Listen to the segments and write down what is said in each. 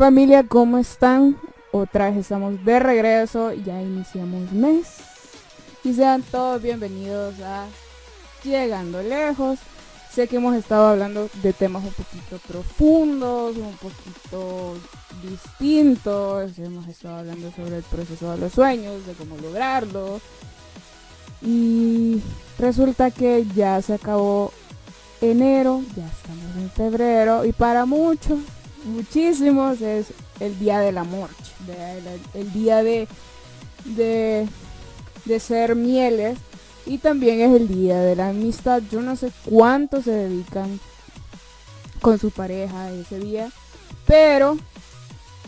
familia? ¿Cómo están? Otra vez estamos de regreso, ya iniciamos mes. Y sean todos bienvenidos a Llegando Lejos. Sé que hemos estado hablando de temas un poquito profundos, un poquito distintos. Hemos estado hablando sobre el proceso de los sueños, de cómo lograrlo. Y resulta que ya se acabó enero, ya estamos en febrero y para muchos, muchísimos es el día del amor, el, el día de, de, de ser mieles y también es el día de la amistad. Yo no sé cuánto se dedican con su pareja ese día, pero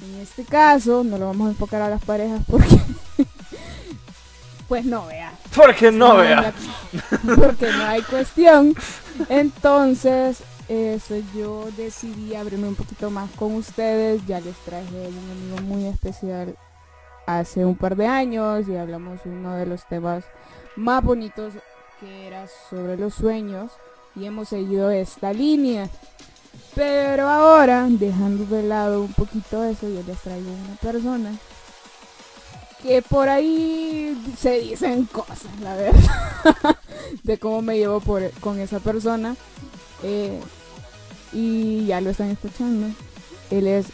en este caso no lo vamos a enfocar a las parejas porque pues no vea. Porque no, vea. porque no hay cuestión. Entonces, eso yo decidí abrirme un poquito más con ustedes. Ya les traje un amigo muy especial hace un par de años y hablamos uno de los temas más bonitos que era sobre los sueños y hemos seguido esta línea. Pero ahora, dejando de lado un poquito eso, yo les traigo una persona que por ahí se dicen cosas, la verdad, de cómo me llevo por, con esa persona. Eh, y ya lo están escuchando. Él es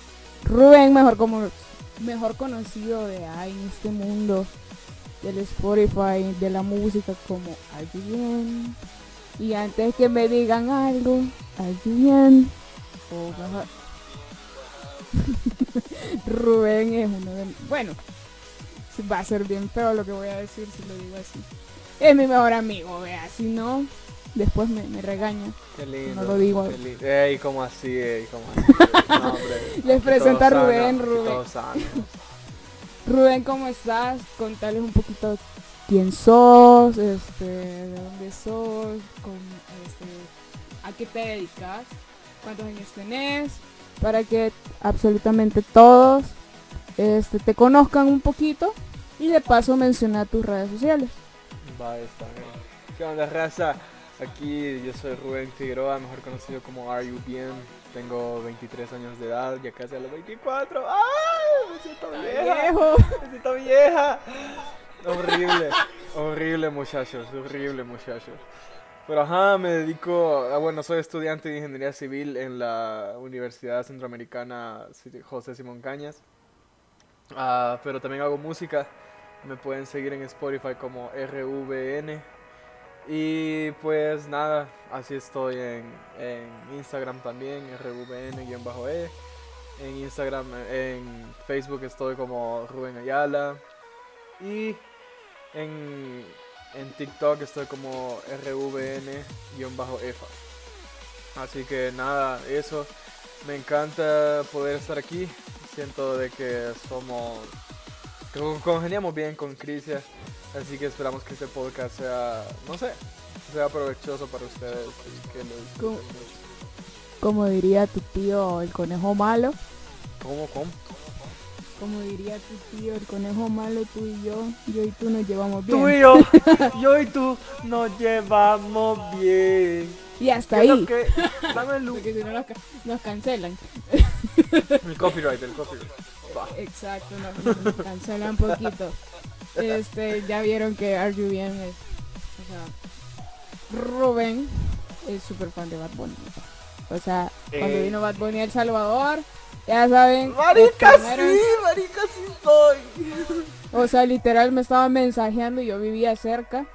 Rubén, mejor como mejor conocido de ahí en este mundo del Spotify, de la música como alguien. Y antes que me digan algo, alguien o Rubén es uno de bueno, va a ser bien feo lo que voy a decir si lo digo así. Es mi mejor amigo, vea, si no, después me, me regaña. Qué lindo. No lo digo. Ey, como así, ey, como así. No, hombre. Les presento a Rubén, Rubén. Rubén, ¿cómo estás? Contales un poquito quién sos, este, de dónde sos, con, este, a qué te dedicas, cuántos años tenés, para que absolutamente todos este, te conozcan un poquito y de paso menciona tus redes sociales. Va, está bien. ¿Qué onda, raza? Aquí yo soy Rubén Figueroa, mejor conocido como Are You Bien. Tengo 23 años de edad, ya casi a los 24. ¡Ay! Me siento vieja. Viejo. Me siento vieja. Horrible, horrible muchachos, horrible muchachos. Pero ajá, me dedico, a, bueno, soy estudiante de Ingeniería Civil en la Universidad Centroamericana José Simón Cañas. Uh, pero también hago música. Me pueden seguir en Spotify como RVN. Y pues nada, así estoy en, en Instagram también, RVN-E. En Instagram, en Facebook estoy como Rubén Ayala. Y en, en TikTok estoy como RVN-EFA. Así que nada, eso. Me encanta poder estar aquí siento de que somos, congeniamos bien con Crisia, así que esperamos que este podcast sea, no sé, sea provechoso para ustedes como, como diría tu tío, el conejo malo. ¿Cómo, cómo? Como diría tu tío, el conejo malo, tú y yo, yo y tú nos llevamos bien. Tú y yo, yo y tú nos llevamos bien. Y hasta ahí. Que, dame luz. Porque si no nos, nos cancelan. El copyright, el copyright. Exacto, nos, nos cancelan un poquito. Este, ya vieron que Bien es, o sea, Rubén es súper fan de Bad Bunny. O sea, cuando Eh. vino Bad Bunny a El Salvador, ya saben. Marica, primeros- sí, marica, sí soy. O sea, literal me estaba mensajeando y yo vivía cerca.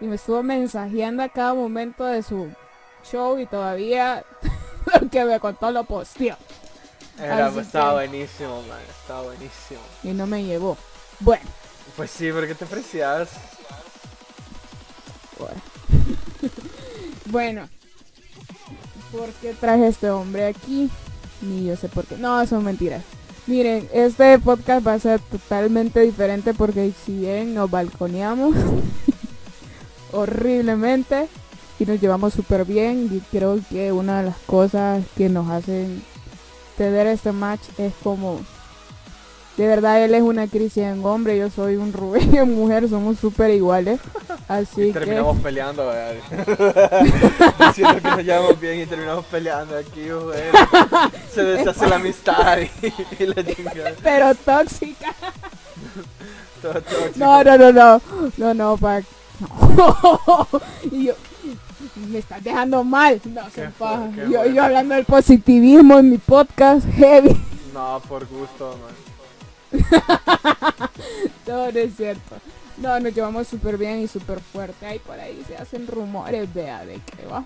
Y me estuvo mensajeando a cada momento de su show y todavía lo que me contó lo posteó. Era, Así estaba buenísimo, man, estaba buenísimo. Y no me llevó. Bueno, Pues sí, pero ¿qué te aprecias? bueno. bueno. ¿Por qué traje a este hombre aquí? Ni yo sé por qué. No, son mentiras. Miren, este podcast va a ser totalmente diferente porque si bien nos balconeamos horriblemente y nos llevamos súper bien, y creo que una de las cosas que nos hacen tener este match es como de verdad él es una Cristian hombre, yo soy un Rubén mujer, somos súper iguales. Así y que terminamos peleando. Diciendo que nos llevamos bien y terminamos peleando aquí, güey. Se deshace la amistad y, y la chingada. pero tóxica. Todo tóxico. No, no, no, no. No, no, Pac. No. Y yo, me estás dejando mal. No, se paja. Yo, bueno. yo hablando del positivismo en mi podcast, heavy. No, por gusto, man. No, no es cierto. No, nos llevamos súper bien y súper fuerte. Ahí por ahí se hacen rumores, vea, de que va.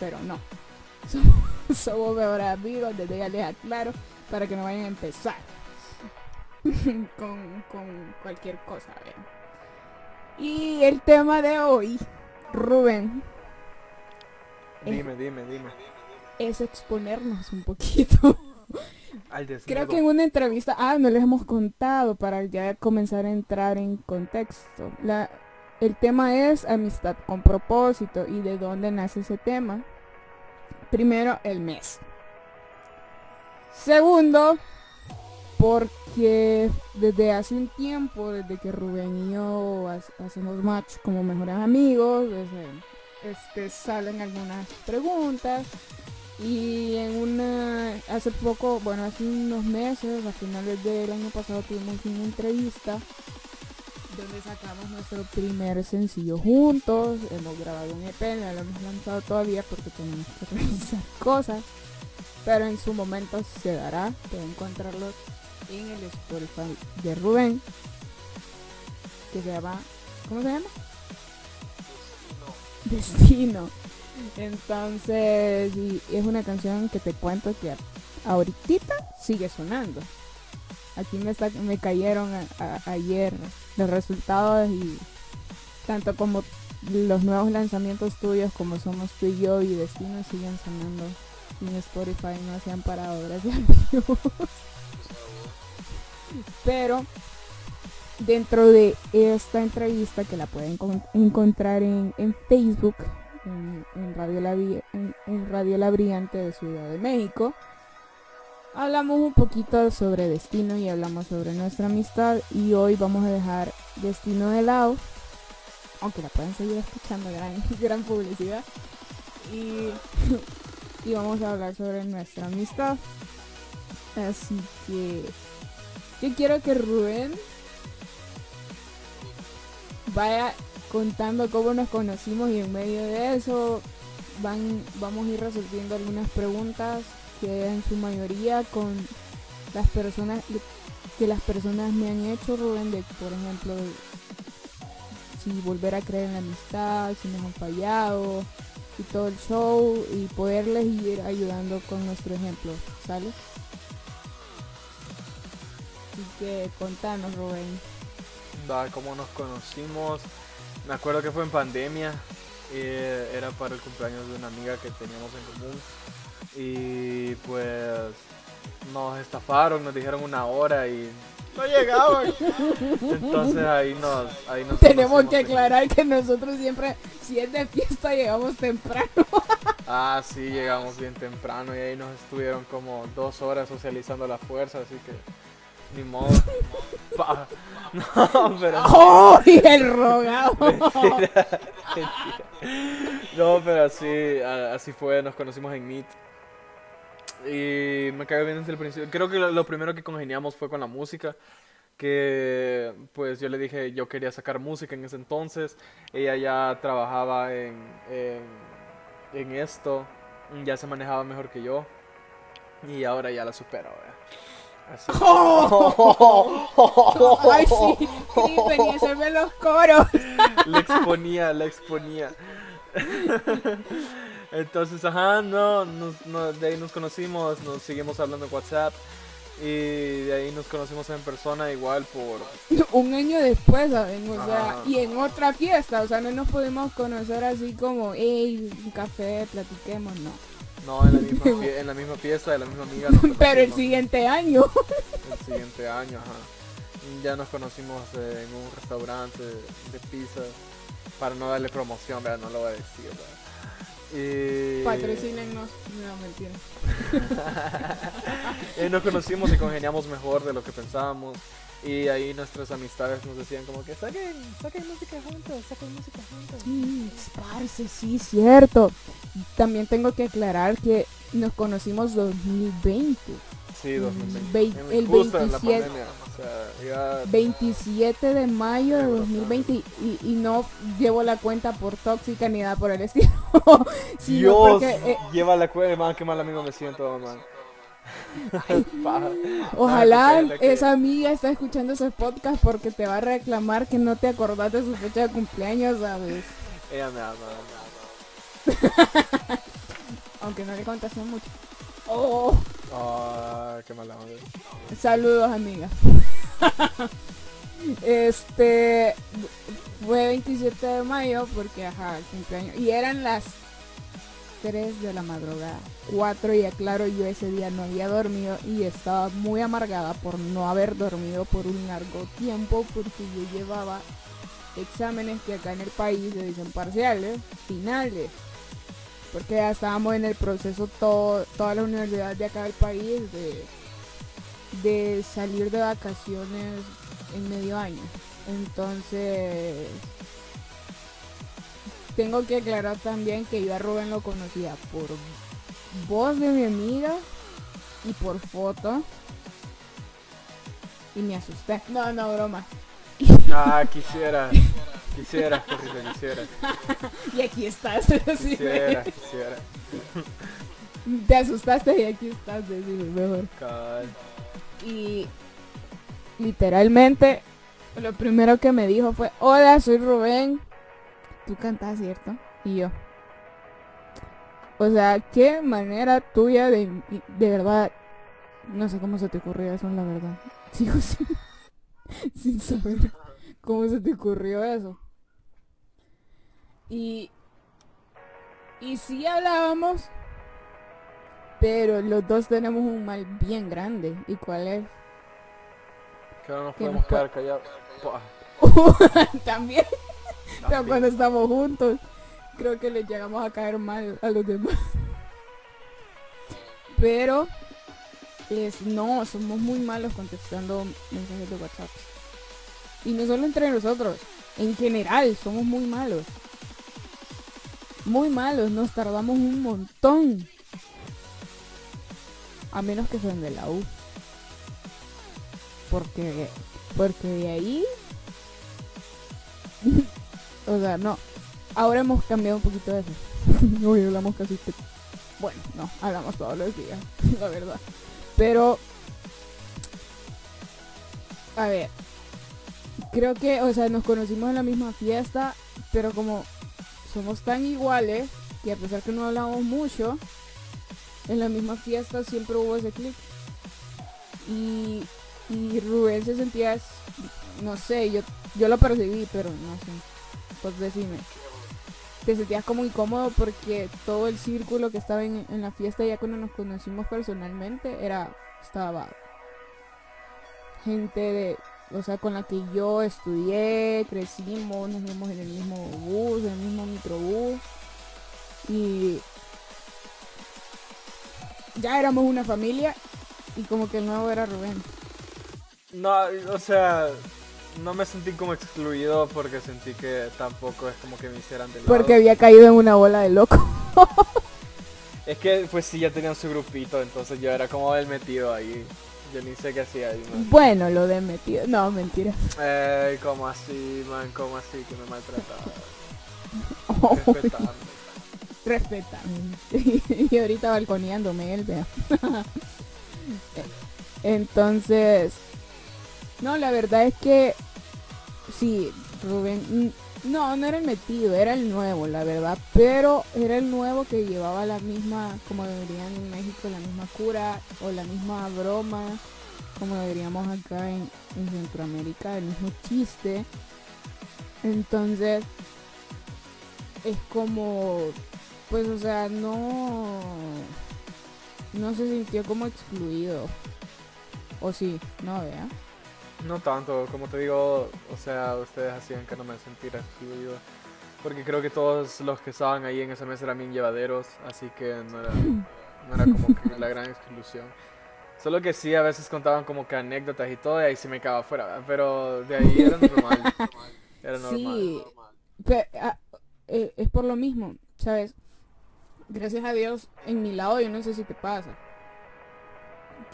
Pero no. Somos, somos mejores amigos, desde ya les aclaro, para que no vayan a empezar con, con cualquier cosa, vean. Y el tema de hoy, Rubén, Eh. Dime, dime, dime. es exponernos un poquito. Al. Creo que en una entrevista, ah, no les hemos contado para ya comenzar a entrar en contexto. La, el tema es amistad con propósito y de dónde nace ese tema. Primero, el mes. Segundo, porque desde hace un tiempo, desde que Rubén y yo ha- hacemos match como mejores amigos, desde- este, salen algunas preguntas y en una, hace poco, bueno, hace unos meses, a finales del año pasado tuvimos una entrevista donde sacamos nuestro primer sencillo juntos. Hemos grabado un EP, no lo hemos lanzado todavía porque tenemos que revisar cosas. Pero en su momento se dará, pueden encontrarlo en el Spotify de Rubén. Que se llama, ¿cómo se llama? Destino. Entonces, es una canción que te cuento que ahorita sigue sonando. Aquí me, está, me cayeron ayer los resultados y tanto como los nuevos lanzamientos tuyos como Somos tú y yo y Destino siguen sonando en Spotify, no se han parado, gracias. Pero dentro de esta entrevista que la pueden con- encontrar en, en Facebook, en, Radio La, en Radio La Brillante de Ciudad de México, hablamos un poquito sobre Destino y hablamos sobre nuestra amistad y hoy vamos a dejar Destino de lado, aunque la pueden seguir escuchando, gran, gran publicidad. Y, y vamos a hablar sobre nuestra amistad. Así que yo quiero que Rubén vaya contando cómo nos conocimos y en medio de eso van, vamos a ir resolviendo algunas preguntas que en su mayoría con las personas que las personas me han hecho Rubén de por ejemplo si volver a creer en la amistad, si nos han fallado y todo el show y poderles ir ayudando con nuestro ejemplo, ¿sale? Así que contanos Rubén. Va, cómo nos conocimos. Me acuerdo que fue en pandemia. eh, era para el cumpleaños de una amiga que teníamos en común. Y pues nos estafaron, nos dijeron una hora y no llegaban. Entonces ahí nos, ahí nos Tenemos que aclarar que nosotros siempre, si es de fiesta, llegamos temprano. Ah, sí, llegamos bien temprano y ahí nos estuvieron como dos horas socializando la fuerza, así que ni modo. Pa- No, pero... ¡Ay, el rogado! Mentira, mentira. No, pero así, a- así fue, nos conocimos en Meet. Y me cayó bien desde el principio. Creo que lo, lo primero que congeniamos fue con la música. Que pues yo le dije, yo quería sacar música en ese entonces. Ella ya trabajaba en, en, en esto. Ya se manejaba mejor que yo. Y ahora ya la supero, ¿verdad? Así. ¡Ay, sí! Venía a hacerme los coros. la exponía, la exponía. Entonces, ajá, no, nos- no, de ahí nos conocimos, nos seguimos hablando en WhatsApp y de ahí nos conocimos en persona igual por... Un año después, ¿saben? O sea, y en otra fiesta. O sea, no nos pudimos conocer así como, hey, un café, platiquemos, no. No, en la misma, en la misma fiesta, de la misma amiga. Pero el siguiente año. el siguiente año, ajá. Ya nos conocimos eh, en un restaurante de pizza. Para no darle promoción, ¿verdad? no lo voy a decir. Y... Patrocínennos. No, mentira. Eh, nos conocimos y congeniamos mejor de lo que pensábamos. Y ahí nuestras amistades nos decían como que saquen, saquen música juntos, saquen música juntos. Sí, parce, sí, cierto. También tengo que aclarar que nos conocimos 2020. Sí, 2020. Vei- En- el justo en la 27. pandemia. O sea, ya 27 de mayo de Sí, 2020 y, y no llevo la cuenta por tóxica ni nada por el estilo. Dios, porque eh, lleva la cuenta, man, qué mal amigo me siento, man. Ojalá esa amiga está escuchando ese podcast porque te va a reclamar que no te acordás de su fecha de cumpleaños, ¿sabes? Ella me ama, me ama. Aunque no le contaste mucho. Oh, Ah, qué mala onda. saludos amiga. este fue 27 de mayo porque ajá, el cumpleaños y eran las 3 de la madrugada, 4 y aclaro yo ese día no había dormido y estaba muy amargada por no haber dormido por un largo tiempo porque yo llevaba exámenes que acá en el país se dicen parciales, finales. Porque ya estábamos en el proceso todo, todas las universidades de acá del país de, de salir de vacaciones en medio año. Entonces, tengo que aclarar también que yo a Rubén lo conocía por voz de mi amiga y por foto. Y me asusté. No, no, broma. Ah, quisiera. Quisiera, Jorge, quisiera. Y aquí estás. Quisiera, quisiera. Te asustaste y aquí estás, decime mejor. Y literalmente lo primero que me dijo fue, hola, soy Rubén. Tú cantas, ¿cierto? Y yo. O sea, qué manera tuya de, de verdad. No sé cómo se te ocurrió eso, la verdad. Sigo sin, sin saber cómo se te ocurrió eso. Y, y sí hablábamos, pero los dos tenemos un mal bien grande. ¿Y cuál es? Que no nos podemos nos quedar callados. También. Cuando estamos juntos, creo que les llegamos a caer mal a los demás. Pero es no, somos muy malos contestando mensajes de WhatsApp. Y no solo entre nosotros, en general somos muy malos. Muy malos, nos tardamos un montón. A menos que sean de la U. Porque porque de ahí o sea, no. Ahora hemos cambiado un poquito de eso. Hoy hablamos casi que... Bueno, no, hablamos todos los días, la verdad. Pero... A ver. Creo que, o sea, nos conocimos en la misma fiesta, pero como somos tan iguales, que a pesar que no hablamos mucho, en la misma fiesta siempre hubo ese clic. Y, y Rubén se sentía, no sé, yo, yo lo percibí, pero no sé. Pues decime. Te sentías como incómodo porque todo el círculo que estaba en, en la fiesta ya cuando nos conocimos personalmente era, estaba gente de, o sea, con la que yo estudié, crecimos, nos vimos en el mismo bus, en el mismo microbús. Y ya éramos una familia y como que el nuevo era Rubén. No, o sea, no me sentí como excluido porque sentí que tampoco es como que me hicieran de lado. Porque había caído en una bola de loco. Es que pues sí ya tenían su grupito, entonces yo era como el metido ahí. Yo ni sé qué hacía ahí, man. Bueno, lo de metido. No, mentira. Ey, ¿cómo así, man? ¿Cómo así que me maltrataba? Oh, Respetando. Respetame. y ahorita balconeándome él, vea. Entonces, no, la verdad es que sí, Rubén, no, no era el metido, era el nuevo, la verdad, pero era el nuevo que llevaba la misma, como dirían en México, la misma cura o la misma broma, como diríamos acá en, en Centroamérica, el mismo chiste. Entonces, es como, pues, o sea, no, no se sintió como excluido. O sí, no, vea. No tanto, como te digo, o sea, ustedes hacían que no me sintiera excluido. Porque creo que todos los que estaban ahí en esa mesa eran bien llevaderos, así que no era, no era como que la gran exclusión. Solo que sí, a veces contaban como que anécdotas y todo, y ahí se me quedaba fuera, pero de ahí era normal. Era normal. Sí, ah, eh, es por lo mismo, ¿sabes? Gracias a Dios, en mi lado, yo no sé si te pasa,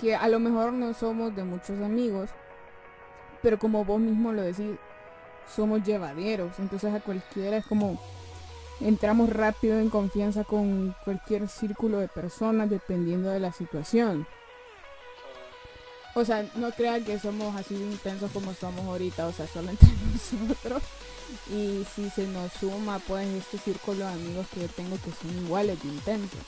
que a lo mejor no somos de muchos amigos, pero como vos mismo lo decís, somos llevaderos, entonces a cualquiera es como entramos rápido en confianza con cualquier círculo de personas dependiendo de la situación. O sea, no crean que somos así de intensos como somos ahorita, o sea, solo entre nosotros. Y si se nos suma, pues, este círculo de amigos que yo tengo que son iguales de intensos.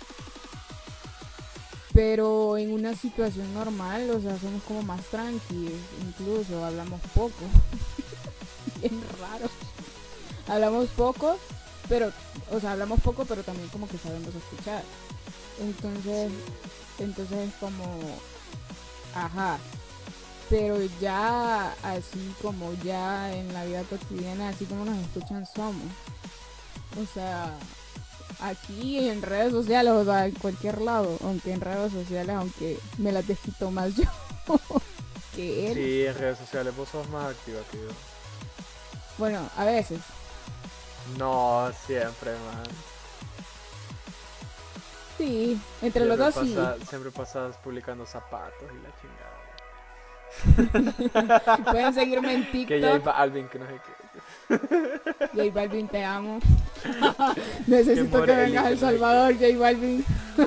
Pero en una situación normal, o sea, somos como más tranquilos, incluso hablamos poco. Bien raro. Hablamos poco, pero, o sea, hablamos poco, pero también como que sabemos escuchar. Entonces, entonces es como, ajá. Pero ya así como ya en la vida cotidiana, así como nos escuchan, somos. O sea, aquí en redes sociales, o sea, en cualquier lado, aunque en redes sociales, aunque me las desquito más yo que él. Sí, en redes sociales vos sos más activa que yo. Bueno, a veces. No, siempre, man. Sí, entre los dos sí. Siempre pasas publicando zapatos y la chingada. Pueden seguirme en Que ya TikTok. iba Alvin, que no sé qué. J Balvin, te amo. Necesito que vengas a El. Salvador, J Balvin.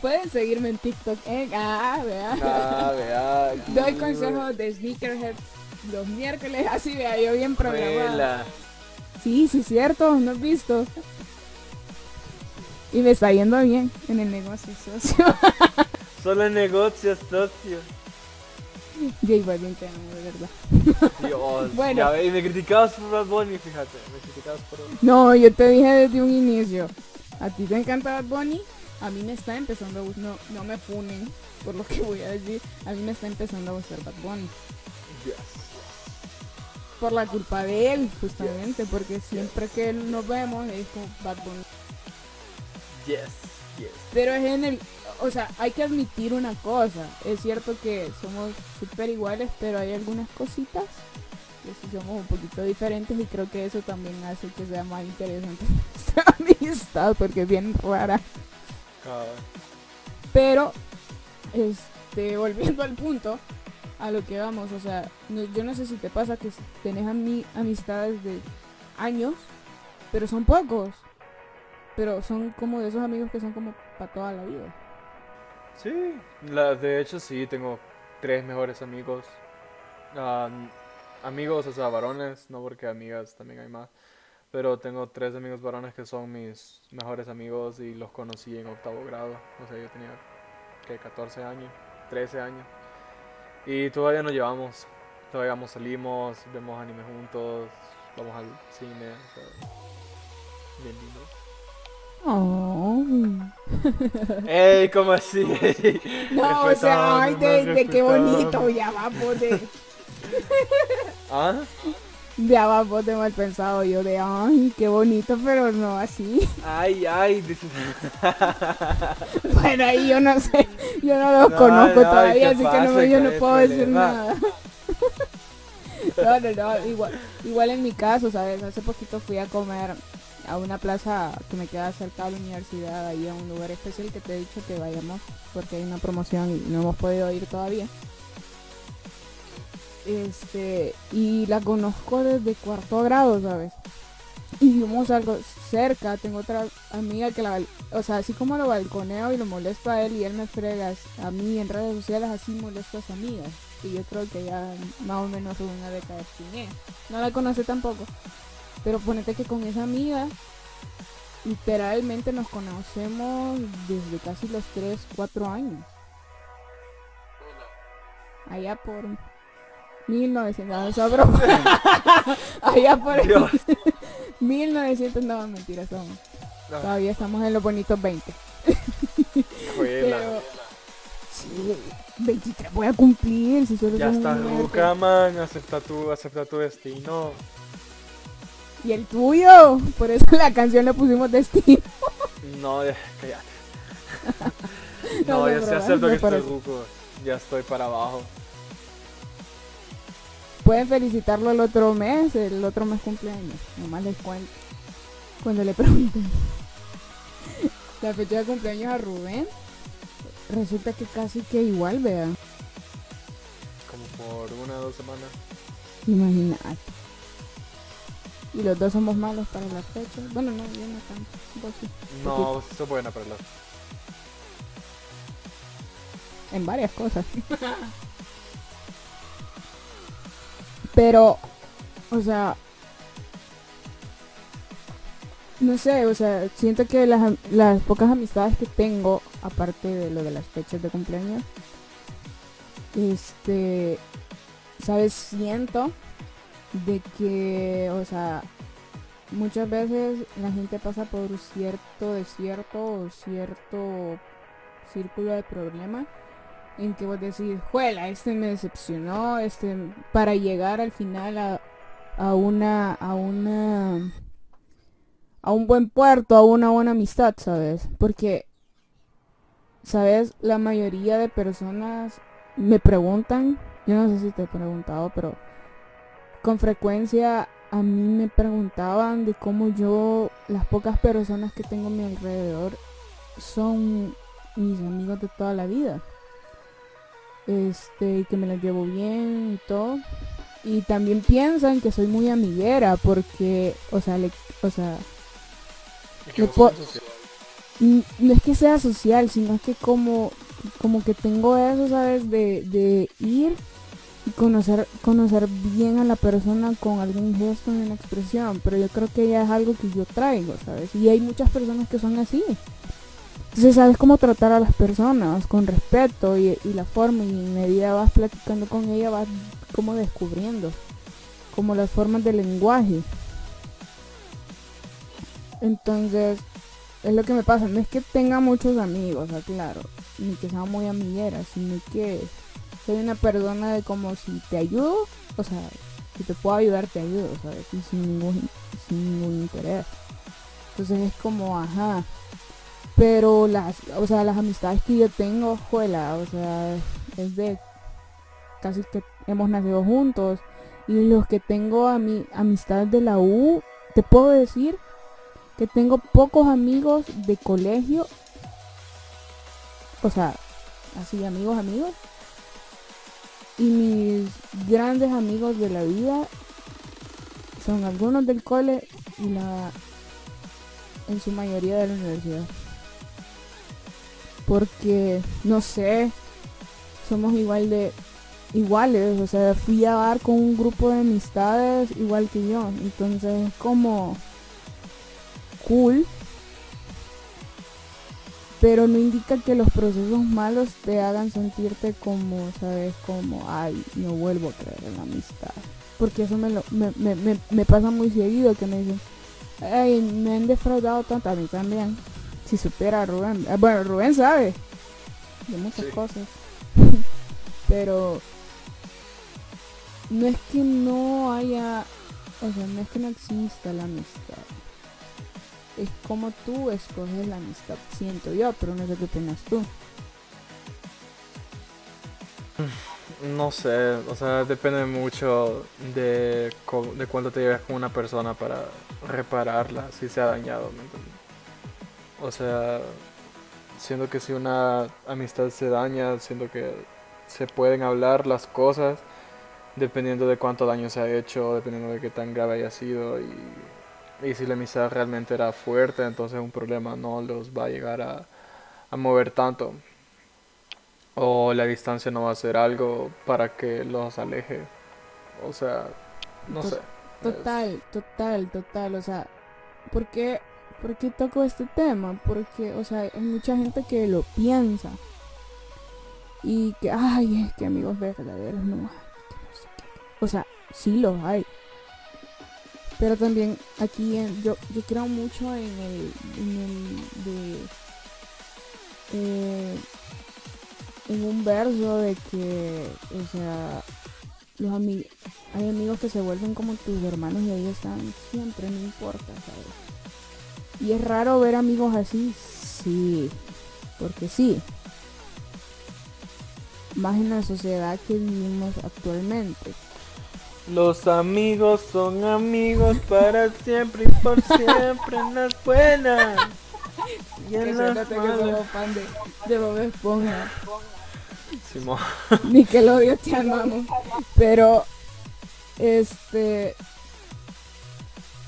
Pueden seguirme en TikTok. eh, Ah, vea. Ah, vea. Doy consejos de sneakerheads los miércoles. Así vea, yo bien programada. Sí, sí, cierto. No has visto. Y me está yendo bien en el negocio socio. Solo en negocios, socio. J Balvin, te amo, de verdad. Dios. Bueno. Ya ve, y me criticabas por Bad Bunny, fíjate. Me criticabas por. No, yo te dije desde un inicio. A ti te encanta Bad Bunny. A mí me está empezando a gustar. No, no me funen por lo que voy a decir. A mí me está empezando a gustar Bad Bunny. Yes. Por la culpa de él, justamente. Porque siempre que nos vemos es como Bad Bunny. Yes. Yes. Pero es en el. O sea, hay que admitir una cosa. Es cierto que somos súper iguales, pero hay algunas cositas que sí somos un poquito diferentes. Y creo que eso también hace que sea más interesante nuestra amistad, porque es bien rara. Cabal. Pero, este, volviendo al punto, a lo que vamos, o sea, no- yo no sé si te pasa que tenés ami- amistades de años, pero son pocos. Pero son como de esos amigos que son como para toda la vida. Sí, la, de hecho sí, tengo tres mejores amigos. Ah, amigos, o sea, varones, no porque amigas también hay más. Pero tengo tres amigos varones que son mis mejores amigos y los conocí en octavo grado. O sea, yo tenía, que 14 años, 13 años. Y todavía nos llevamos. Todavía salimos, vemos anime juntos, vamos al cine. o sea, bien lindo. Oh. ¡Ey! ¿Cómo así? No, o sea, ay, de, de qué bonito, ya va de, ¿Ah? ya va de mal pensado yo de, ay, qué bonito, pero no así. Ay, ay, Bueno, ahí yo no sé, yo no los No, conozco no, todavía, ¿qué así que no, pasa? yo no ¿Cuál es puedo decir nada. No, no, no, igual, igual en mi caso, ¿sabes? Hace poquito fui a comer a una plaza que me queda cerca de la universidad, ahí a un lugar especial que te he dicho que vayamos porque hay una promoción y no hemos podido ir todavía. Este, y la conozco desde cuarto grado, ¿sabes? Y vimos algo cerca, tengo otra amiga que la, o sea, así como lo balconeo y lo molesto a él y él me frega a mí en redes sociales, así molesto a su amiga. Y yo creo que ya más o menos una década de. No la conoce tampoco. Pero ponete que con esa amiga, literalmente nos conocemos desde casi los 3, 4 años. Allá por 1900, no, broma. Allá por Dios. 1900, no, mentira, somos. Todavía estamos en los bonitos 20. Juela. Pero, sí, 23 voy a cumplir, si solo Ya estás ruca, man. Acepta tu, acepta tu destino. Y el tuyo, por eso la canción le pusimos destino. No, ya- cállate. No, No, acepto que estoy ruco. Ya estoy para abajo. Pueden felicitarlo el otro mes, el otro mes cumpleaños. Nomás les cuento. Cuando le pregunten la fecha de cumpleaños a Rubén, resulta que casi que igual, vean. Como por una o dos semanas. Imagínate. Y los dos somos malos para las fechas. Bueno, no, yo no tanto. Vos sí. No, eso buena para las. En varias cosas. Pero, o sea, no sé, o sea, siento que las, las pocas amistades que tengo, aparte de lo de las fechas de cumpleaños, este, sabes, siento de que, o sea, muchas veces la gente pasa por cierto desierto o cierto círculo de problemas en que vos decís, juela, este me decepcionó, este, para llegar al final a, a una, a una, a un buen puerto, a una buena amistad, ¿sabes? Porque, ¿sabes? La mayoría de personas me preguntan, yo no sé si te he preguntado, pero con frecuencia a mí me preguntaban de cómo yo, las pocas personas que tengo a mi alrededor son mis amigos de toda la vida este, y que me las llevo bien y todo. Y también piensan que soy muy amiguera porque, o sea, le, o sea, Le no es que sea social, sino que como, como que tengo eso, ¿sabes? De, de ir conocer, conocer bien a la persona con algún gesto una expresión. Pero yo creo que ya es algo que yo traigo, ¿sabes? Y hay muchas personas que son así. Entonces sabes cómo tratar a las personas con respeto y, y la forma y en medida vas platicando con ella vas como descubriendo como las formas del lenguaje. Entonces es lo que me pasa, no es que tenga muchos amigos, aclaro, ni que sea muy amiguera, sino que soy una persona de como si te ayudo, o sea, si te puedo ayudar te ayudo, ¿sabes? Y sin ningún, sin ningún interés. Entonces es como, ajá, pero las, o sea, las amistades que yo tengo, juela, o sea, es de casi que hemos nacido juntos. Y los que tengo a mi amistad de la U, te puedo decir que tengo pocos amigos de colegio. O sea, así amigos, amigos. Y mis grandes amigos de la vida son algunos del cole y la en su mayoría de la universidad. Porque no sé somos igual de iguales o sea fui a dar con un grupo de amistades igual que yo. Entonces es como cool pero no indica que los procesos malos te hagan sentirte como sabes como ay no vuelvo a creer en la amistad porque eso me, lo, me, me, me, me pasa muy seguido que me dicen ay me han defraudado tanto a mí también si supiera Rubén. Eh, Bueno, Rubén sabe de muchas Sí. cosas. Pero no es que no haya, o sea, no es que no exista la amistad. Es como tú escoges la amistad, siento yo, pero no sé qué opinas tú. No sé, o sea, depende mucho de, de cuánto te lleves con una persona para repararla si se ha dañado, ¿me entiendes? O sea, siento que si una amistad se daña, siento que se pueden hablar las cosas dependiendo de cuánto daño se ha hecho, dependiendo de qué tan grave haya sido y, y si la amistad realmente era fuerte, entonces un problema no los va a llegar a, a mover tanto o la distancia no va a ser algo para que los aleje. O sea, no To- sé. Total, total, total. O sea, ¿por qué, por qué toco este tema? Porque, o sea, hay mucha gente que lo piensa. Y que, ay, es que amigos verdaderos no hay. que no sé qué. O sea, sí los hay. Pero también aquí yo, yo creo mucho en el, en de eh, en un verso de que, o sea, los amigos hay amigos que se vuelven como tus hermanos y ahí están siempre, no importa, ¿sabes? Y es raro ver amigos así, sí, porque sí. más en la sociedad que vivimos actualmente. Los amigos son amigos para siempre y por siempre en las buenas. Y en las que somos fan de, de Bob Esponja. Simón. Nickelodeon te amamos. Pero, este.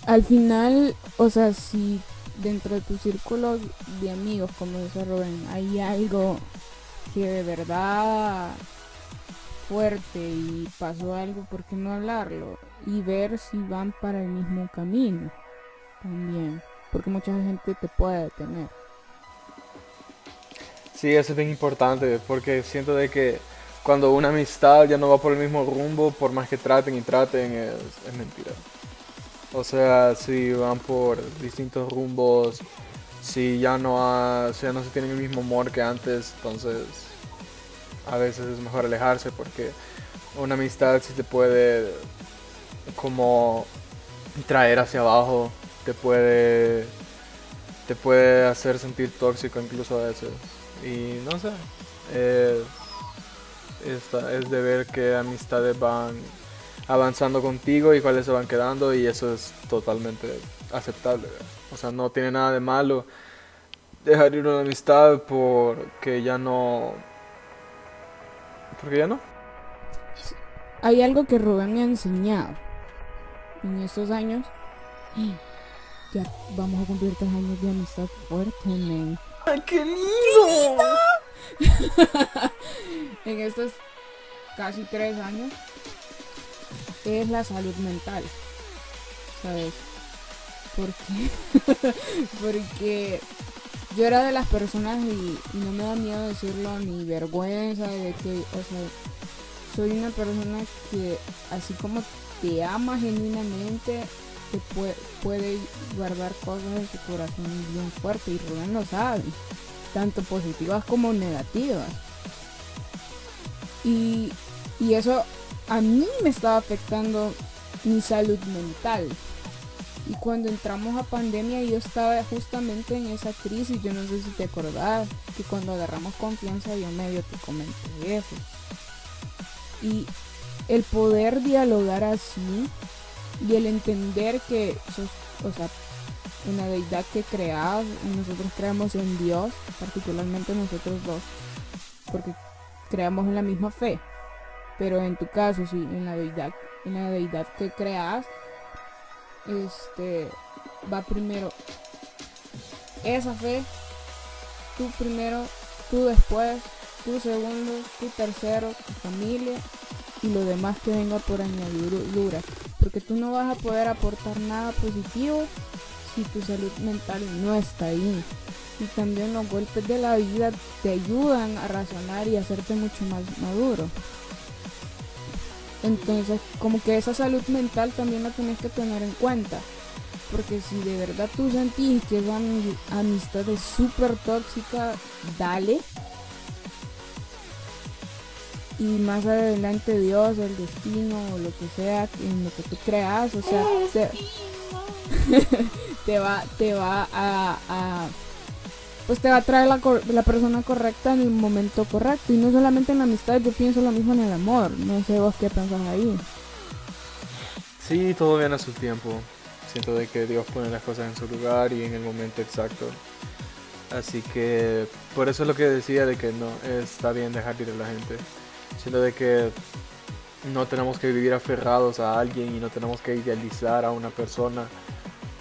Al final, o sea, si dentro de tu círculo de amigos, como dice Rubén, hay algo que de verdad fuerte y pasó algo, ¿por qué no hablarlo? Y ver si van para el mismo camino también. Porque mucha gente te puede detener. Sí, eso es bien importante porque siento de que cuando una amistad ya no va por el mismo rumbo, por más que traten y traten, es, es mentira. O sea, si van por distintos rumbos, si ya no ha- si ya no se tienen el mismo amor que antes, entonces a veces es mejor alejarse porque una amistad sí te puede como traer hacia abajo, te puede te puede hacer sentir tóxico incluso a veces. Y no sé, esta- es de ver que amistades van avanzando contigo y cuáles se van quedando y eso es totalmente aceptable. O sea, no tiene nada de malo dejar ir una amistad porque ya no... Porque ya no. Hay algo que Rubén me ha enseñado en estos años. Ya vamos a cumplir tres años de amistad fuerte, men. ¡Ay, qué lindo! En estos casi tres años es la salud mental. ¿Sabes? Porque, porque yo era de las personas y, no me da miedo decirlo ni vergüenza de que, o sea, soy una persona que así como te ama genuinamente, te puede, guardar cosas en su corazón bien fuerte y Rubén lo sabe, tanto positivas como negativas. Y, y eso a mí me estaba afectando mi salud mental. Y cuando entramos a pandemia yo estaba justamente en esa crisis, yo no sé si te acordás, que cuando agarramos confianza yo medio te comenté eso. Y el poder dialogar así y el entender que sos, o sea, una deidad que creas, nosotros creamos en Dios, particularmente nosotros dos, porque creamos en la misma fe. Pero en tu caso, sí, en la deidad, en la deidad que creas, este va primero esa fe, tú primero, tú después, tú segundo, tú tercero, tu familia y lo demás que venga por añadidura. Porque tú no vas a poder aportar nada positivo si tu salud mental no está ahí. Y también los golpes de la vida te ayudan a razonar y hacerte mucho más maduro. Entonces, como que esa salud mental también la tienes que tener en cuenta. Porque si de verdad tú sentís que esa ami- amistad es súper tóxica, dale. Y más adelante Dios, el destino o lo que sea en lo que tú creas, o sea, te, te va, te va a, a- pues te va a traer la, la persona correcta en el momento correcto. Y no solamente en la amistad, yo pienso lo mismo en el amor. No sé vos qué pensás ahí. Sí, todo viene a su tiempo. Siento de que Dios pone las cosas en su lugar y en el momento exacto. Así que por eso es lo que decía de que no está bien dejar ir a la gente. Siento de que no tenemos que vivir aferrados a alguien y no tenemos que idealizar a una persona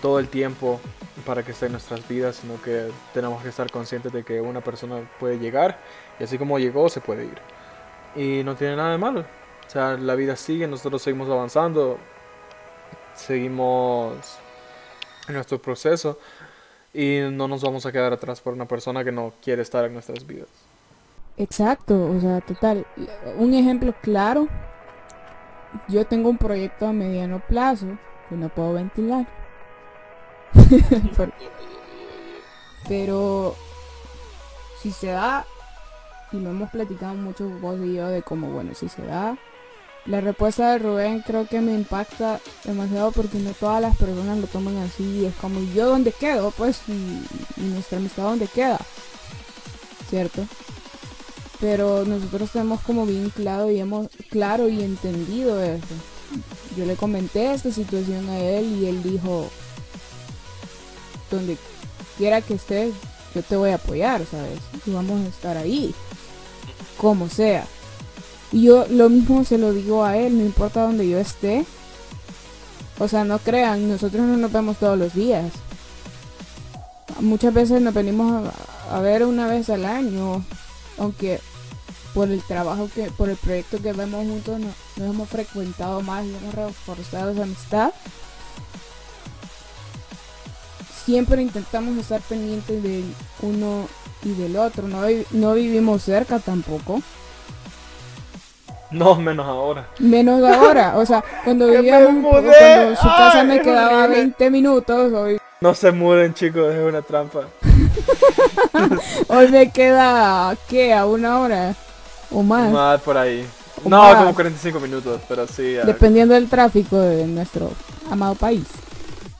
todo el tiempo para que esté en nuestras vidas, sino que tenemos que estar conscientes de que una persona puede llegar y así como llegó se puede ir. Y no tiene nada de malo. O sea, la vida sigue, nosotros seguimos avanzando, seguimos en nuestro proceso y no nos vamos a quedar atrás por una persona que no quiere estar en nuestras vidas. Exacto, o sea, total. Un ejemplo claro. Yo tengo un proyecto a mediano plazo que no puedo ventilar. Pero si se da, y lo hemos platicado mucho vos y yo de cómo, bueno, si se da, la respuesta de Rubén creo que me impacta demasiado porque no todas las personas lo toman así. Es como, ¿y yo dónde quedo? Pues, y, y nuestra amistad dónde queda, ¿cierto? Pero nosotros tenemos como bien claro y hemos claro y entendido eso. Yo le comenté esta situación a él y él dijo, donde quiera que estés, yo te voy a apoyar, ¿sabes? Y vamos a estar ahí, como sea. Y yo lo mismo se lo digo a él, no importa donde yo esté. O sea, no crean, nosotros no nos vemos todos los días. Muchas veces nos venimos a, ver una vez al año, aunque por el trabajo que, por el proyecto que vemos juntos, nos, hemos frecuentado más y hemos reforzado esa amistad. Siempre intentamos estar pendientes del uno y del otro. No, no vivimos cerca tampoco. No, menos ahora. Menos ahora. O sea, cuando vivíamos, cuando su casa me quedaba 20 minutos, hoy... No se muden, chicos, es una trampa. hoy me queda, ¿qué? ¿A una hora? ¿O más? Más por ahí. no, como 45 minutos, pero sí. Dependiendo del tráfico de nuestro amado país.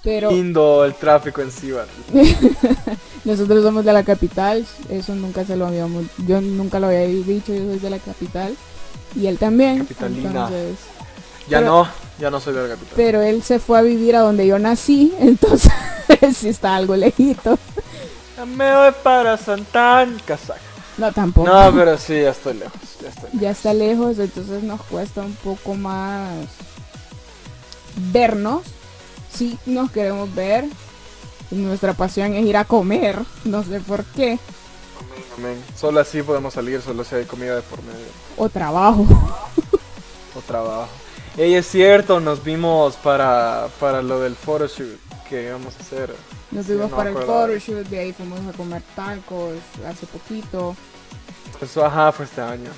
Pero... Lindo el tráfico en Cibar. Nosotros somos de la capital, eso nunca se lo habíamos, yo nunca lo había dicho, yo soy de la capital. Y él también. Capitalina. ya no, ya no soy de la capital. Pero él se fue a vivir a donde yo nací, entonces sí está algo lejito. Me voy para Santán, Casaca. No, tampoco. No, pero sí, ya estoy lejos. Ya, estoy lejos. ya está lejos, entonces nos cuesta un poco más vernos. Sí, nos queremos ver. Nuestra pasión es ir a comer. No sé por qué. Solo así podemos salir, solo si hay comida de por medio. O trabajo. o trabajo. Ey, es cierto, nos vimos para, para lo del photoshoot que íbamos a hacer. Nos vimos para el photoshoot, de ahí fuimos a comer tacos hace poquito. Eso, ajá, fue este año.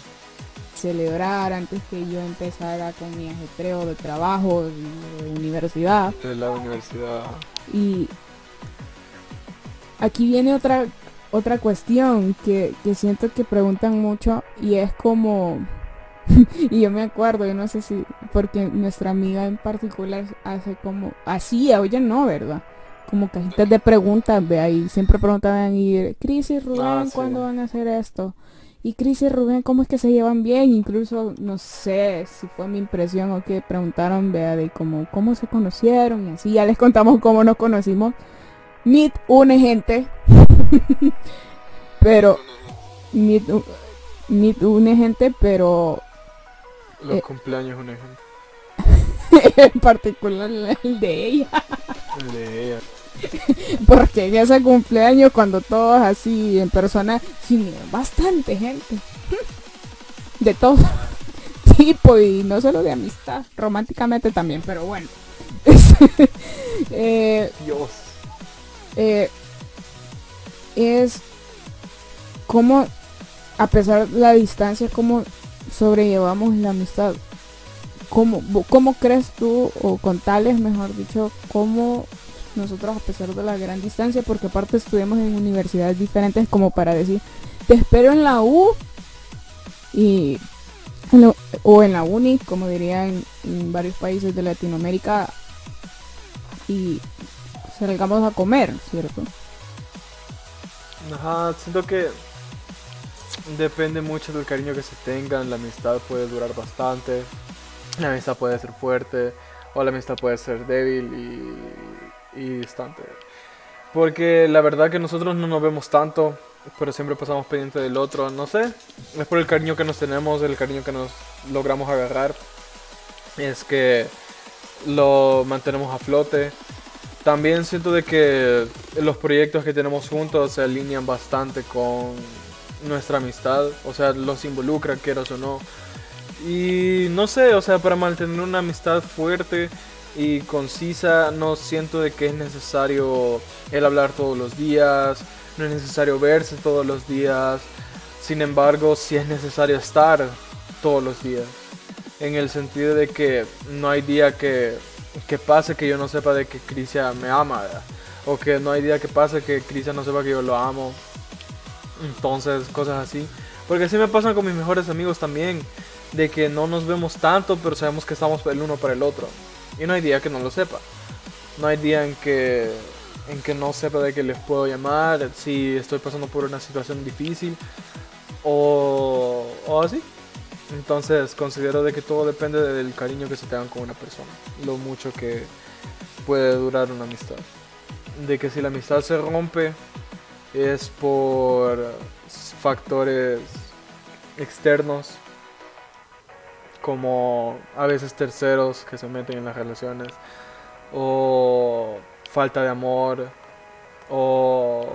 Celebrar antes que yo empezara con mi ajetreo de trabajo, de universidad. De la universidad. Y aquí viene otra otra cuestión que, siento que preguntan mucho y es como, y yo me acuerdo, yo no sé si, porque nuestra amiga en particular hace como, así, oye no, ¿verdad? Como cajitas de preguntas, ve ahí, siempre preguntaban, y Cris y Rubén, ah, ¿cuándo van a hacer esto? Y Cris y Rubén, ¿cómo es que se llevan bien? Incluso, no sé si fue mi impresión o que preguntaron, vea, de cómo, cómo se conocieron y así, ya les contamos cómo nos conocimos. Meet une gente pero ni, ni une gente, pero los eh, cumpleaños una gente. en particular el de ella. El de ella. Porque en ese cumpleaños cuando todos así en persona, sí, bastante gente. De todo tipo y no solo de amistad, románticamente también, pero bueno. eh, Dios. Eh, es cómo, a pesar de la distancia, cómo sobrellevamos la amistad. ¿Cómo, ¿Cómo crees tú, o con tales, mejor dicho, cómo nosotros, a pesar de la gran distancia, porque aparte estuvimos en universidades diferentes, como para decir, te espero en la U y o en la uni, como dirían en varios países de Latinoamérica, y salgamos a comer, ¿cierto? Ajá, siento que depende mucho del cariño que se tengan. La amistad puede durar bastante, la amistad puede ser fuerte o la amistad puede ser débil y, y distante. Porque la verdad que nosotros no nos vemos tanto, pero siempre pasamos pendiente del otro. No sé, es por el cariño que nos tenemos, el cariño que nos logramos agarrar. Es que lo mantenemos a flote. También siento de que los proyectos que tenemos juntos se alinean bastante con nuestra amistad, o sea, los involucra, quieras o no. Y no sé, o sea, para mantener una amistad fuerte y concisa, no siento de que es necesario el hablar todos los días, no es necesario verse todos los días. Sin embargo, sí es necesario estar todos los días. En el sentido de que no hay día que que pase que yo no sepa de que Crisia me ama, o que no hay día que pase que Crisia no sepa que yo lo amo. Entonces, cosas así. Porque así me pasan con mis mejores amigos también, de que no nos vemos tanto, pero sabemos que estamos el uno para el otro. Y no hay día que no lo sepa. No hay día en que en que no sepa de que les puedo llamar si estoy pasando por una situación difícil o o así. Entonces considero de que todo depende del cariño que se tengan con una persona, lo mucho que puede durar una amistad. De que si la amistad se rompe es por factores externos como a veces terceros que se meten en las relaciones o falta de amor o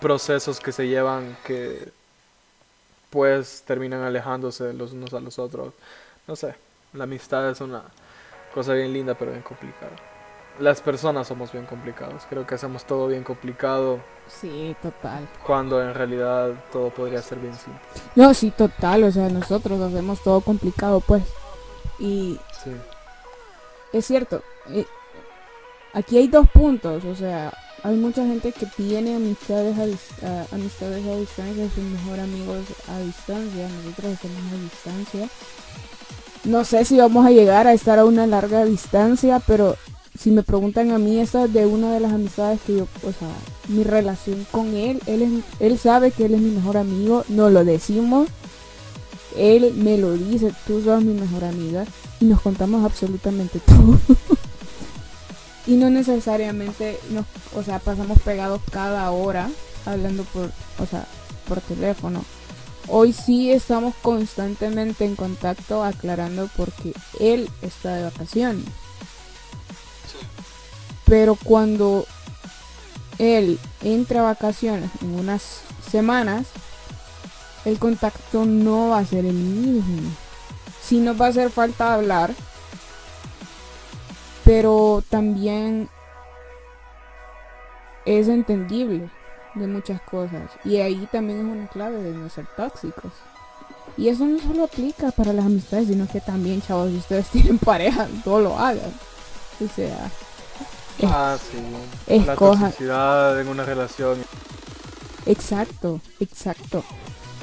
procesos que se llevan que pues terminan alejándose los unos a los otros. No sé, la amistad es una cosa bien linda pero bien complicada. Las personas somos bien complicados, creo que hacemos todo bien complicado. Sí, total. Cuando en realidad todo podría ser bien simple. No, sí, total, o sea, nosotros hacemos todo complicado, pues. Y Sí. es cierto, eh, aquí hay dos puntos, o sea, hay mucha gente que tiene amistades a, a- amistades a distancia, sus mejores amigos a distancia, nosotros estamos a distancia. No sé si vamos a llegar a estar a una larga distancia, pero si me preguntan a mí, esta es de una de las amistades que yo, o sea, mi relación con él, él, es, él sabe que él es mi mejor amigo, no lo decimos, él me lo dice, tú sos mi mejor amiga y nos contamos absolutamente todo. y no necesariamente nos, o sea, pasamos pegados cada hora hablando por, o sea, por teléfono. Hoy sí estamos constantemente en contacto aclarando porque él está de vacaciones. Pero cuando él entra a vacaciones en unas semanas, el contacto no va a ser el mismo. Sí nos va a hacer falta hablar, pero también es entendible de muchas cosas. Y ahí también es una clave de no ser tóxicos. Y eso no solo aplica para las amistades, sino que también, chavos, si ustedes tienen pareja, no lo hagan. O sea, Es- Ah, sí. La toxicidad en una relación. exacto, exacto.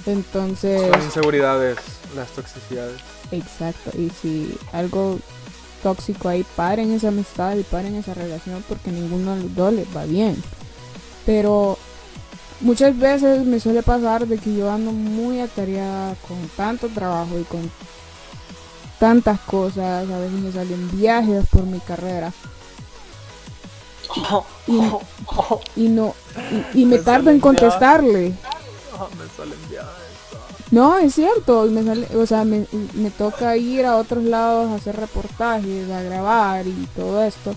Entonces, Son inseguridades, las toxicidades. exacto. Y si algo tóxico ahí, paren esa amistad y paren esa relación porque ninguno de los dos les va bien. Pero muchas veces me suele pasar de que yo ando muy atareada con tanto trabajo y con tantas cosas. A veces me salen viajes por mi carrera. Y, y no y, y me Me tardo en contestarle. Me salen. No, es cierto, me sale, o sea, me, me toca ir a otros lados a hacer reportajes, a grabar y todo esto.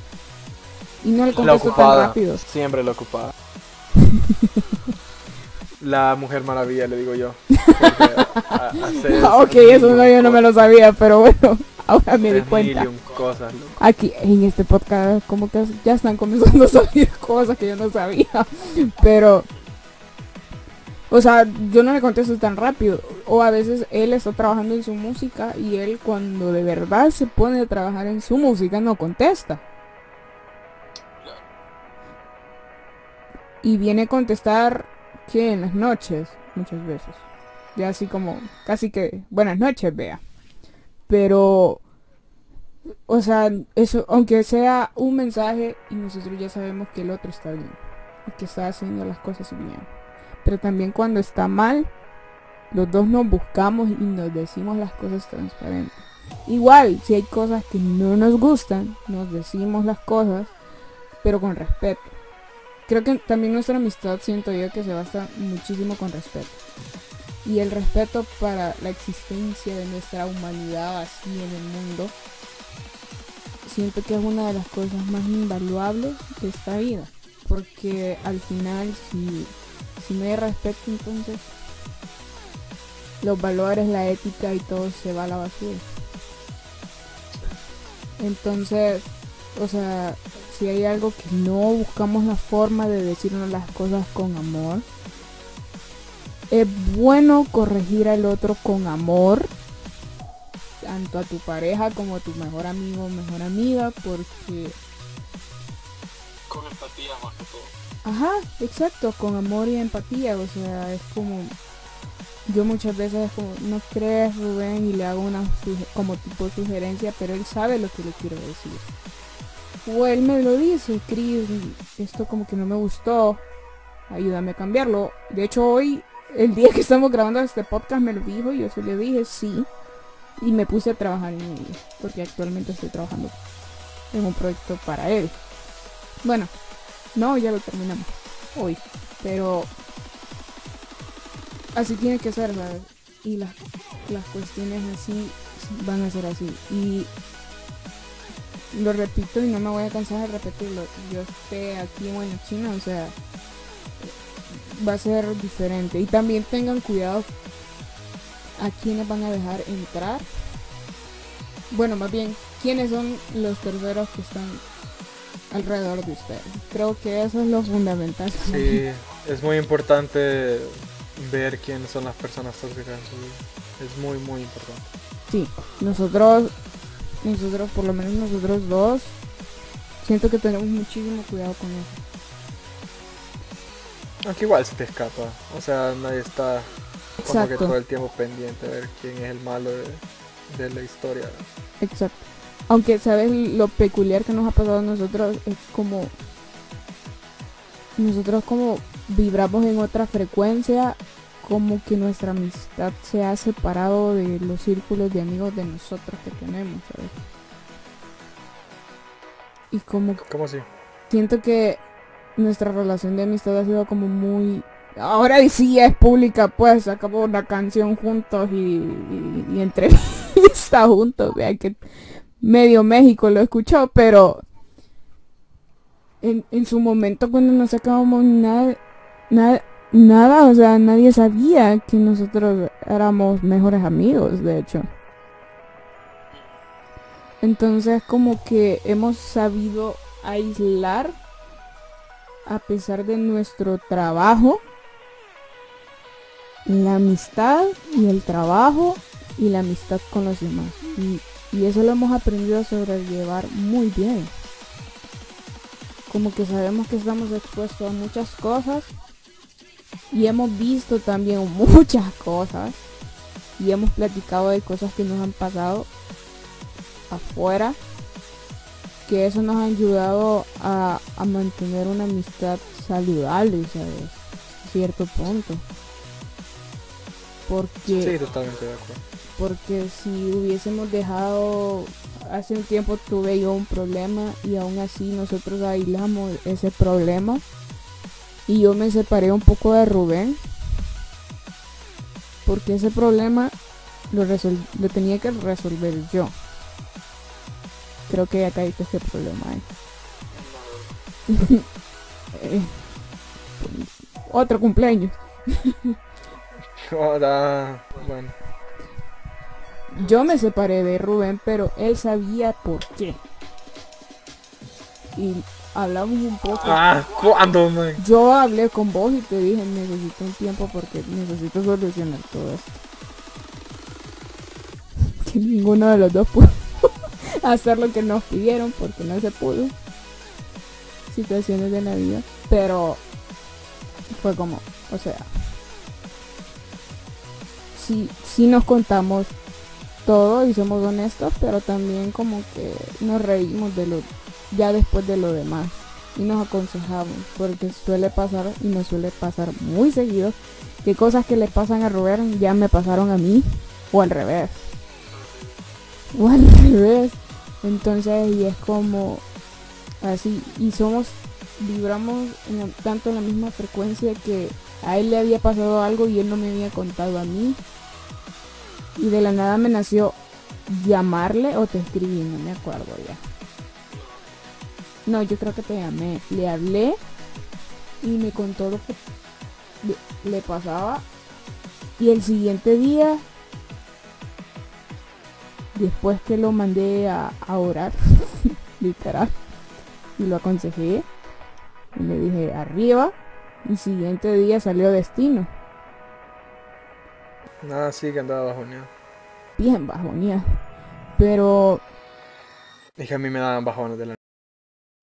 Y no le contesto tan rápido. Siempre la ocupada. la mujer maravilla, le digo yo. Porque a- hace Ah, ok, eso no, yo no me lo sabía, pero bueno, ahora me di cuenta. cosas, loco. Aquí en este podcast como que ya están comenzando a salir cosas que yo no sabía. Pero, o sea, yo no le contesto tan rápido. O a veces él está trabajando en su música y él cuando de verdad se pone a trabajar en su música no contesta. Y viene a contestar que en las noches, muchas veces. Ya así como, casi que, buenas noches, vea. Pero o sea, eso, aunque sea un mensaje y nosotros ya sabemos que el otro está bien y que está haciendo las cosas bien. Pero también cuando está mal, los dos nos buscamos y nos decimos las cosas transparentes. Igual, si hay cosas que no nos gustan, nos decimos las cosas, pero con respeto. Creo que también nuestra amistad siento yo que se basa muchísimo con respeto. Y el respeto para la existencia de nuestra humanidad así en el mundo siento que es una de las cosas más invaluables de esta vida. Porque al final, si, no hay respeto, entonces los valores, la ética y todo se va a la basura. Entonces, o sea, si hay algo que no buscamos la forma de decirnos las cosas con amor, es bueno corregir al otro con amor tanto a tu pareja como a tu mejor amigo o mejor amiga porque Con empatía más que todo. ajá exacto con amor y empatía o sea es como yo muchas veces es como no crees Rubén y le hago una como tipo sugerencia pero él sabe lo que le quiero decir o él me lo dice Chris esto como que no me gustó ayúdame a cambiarlo de hecho hoy el día que estamos grabando este podcast me lo dijo y yo se le dije sí. Y me puse a trabajar en ello. Porque actualmente estoy trabajando en un proyecto para él. Bueno, no, ya lo terminamos hoy. Pero así tiene que ser, ¿sabes? Y las, las cuestiones así van a ser así. Y lo repito y no me voy a cansar de repetirlo. Yo esté aquí en China, o sea, va a ser diferente. Y también tengan cuidado a quienes van a dejar entrar. Bueno, más bien, quiénes son los terceros que están alrededor de ustedes. Creo que eso es lo fundamental. Sí, es muy importante ver quiénes son las personas tóxicas en su vida. Es muy, muy importante. Sí, nosotros, nosotros, por lo menos nosotros dos, siento que tenemos muchísimo cuidado con eso. Aunque igual se te escapa. O sea, nadie está como que todo el tiempo pendiente a ver quién es el malo de, de la historia. Exacto. Aunque, ¿sabes? Lo peculiar que nos ha pasado a nosotros es como... Nosotros como vibramos en otra frecuencia, como que nuestra amistad se ha separado de los círculos de amigos de nosotros que tenemos, ¿sabes? Y como ¿Cómo así? siento que nuestra relación de amistad ha sido como muy... Ahora sí es pública, pues sacamos una canción juntos y, y, entrevista juntos. Vean que medio México lo escuchó, pero en, en su momento cuando no sacábamos nada, nada, nada, o sea, nadie sabía que nosotros éramos mejores amigos, de hecho. Entonces como que hemos sabido aislar a pesar de nuestro trabajo, la amistad y el trabajo y la amistad con los demás. Y, eso lo hemos aprendido a sobrellevar muy bien. Como que sabemos que estamos expuestos a muchas cosas y hemos visto también muchas cosas y hemos platicado de cosas que nos han pasado afuera que eso nos ha ayudado a, a mantener una amistad saludable, ¿sabes? A cierto punto. Porque, Sí, totalmente de acuerdo. porque si hubiésemos dejado, hace un tiempo tuve yo un problema y aún así nosotros aislamos ese problema y yo me separé un poco de Rubén porque ese problema lo, tenía que resolver yo. Creo que ya caíste este problema. ¿eh? Eh, otro cumpleaños. Ahora, bueno. Yo me separé de Rubén, pero él sabía por qué. Y hablamos un poco. Ah, ¿cuándo, man? Yo hablé con vos y te dije, necesito un tiempo porque necesito solucionar todo esto. Que ninguno de los dos pudo hacer lo que nos pidieron porque no se pudo. Situaciones de la vida. Pero fue como, o sea, sí, sí nos contamos todo y somos honestos, pero también como que nos reímos de lo, ya después de lo demás y nos aconsejamos porque suele pasar y nos suele pasar muy seguido que cosas que le pasan a Rubén ya me pasaron a mí o al revés. O al revés. Entonces y es como así y somos vibramos en tanto en la misma frecuencia que a él le había pasado algo y él no me había contado a mí y de la nada me nació llamarle o te escribí no me acuerdo ya no, yo creo que te llamé. Le hablé y me contó lo que le, pasaba. Y el siguiente día, después que lo mandé a, a orar, literal, y lo aconsejé, y le dije arriba, el siguiente día salió destino. Nada, sí que andaba bajoneado. Bien bajoneado. Pero, Es que a mí me daban bajones de la...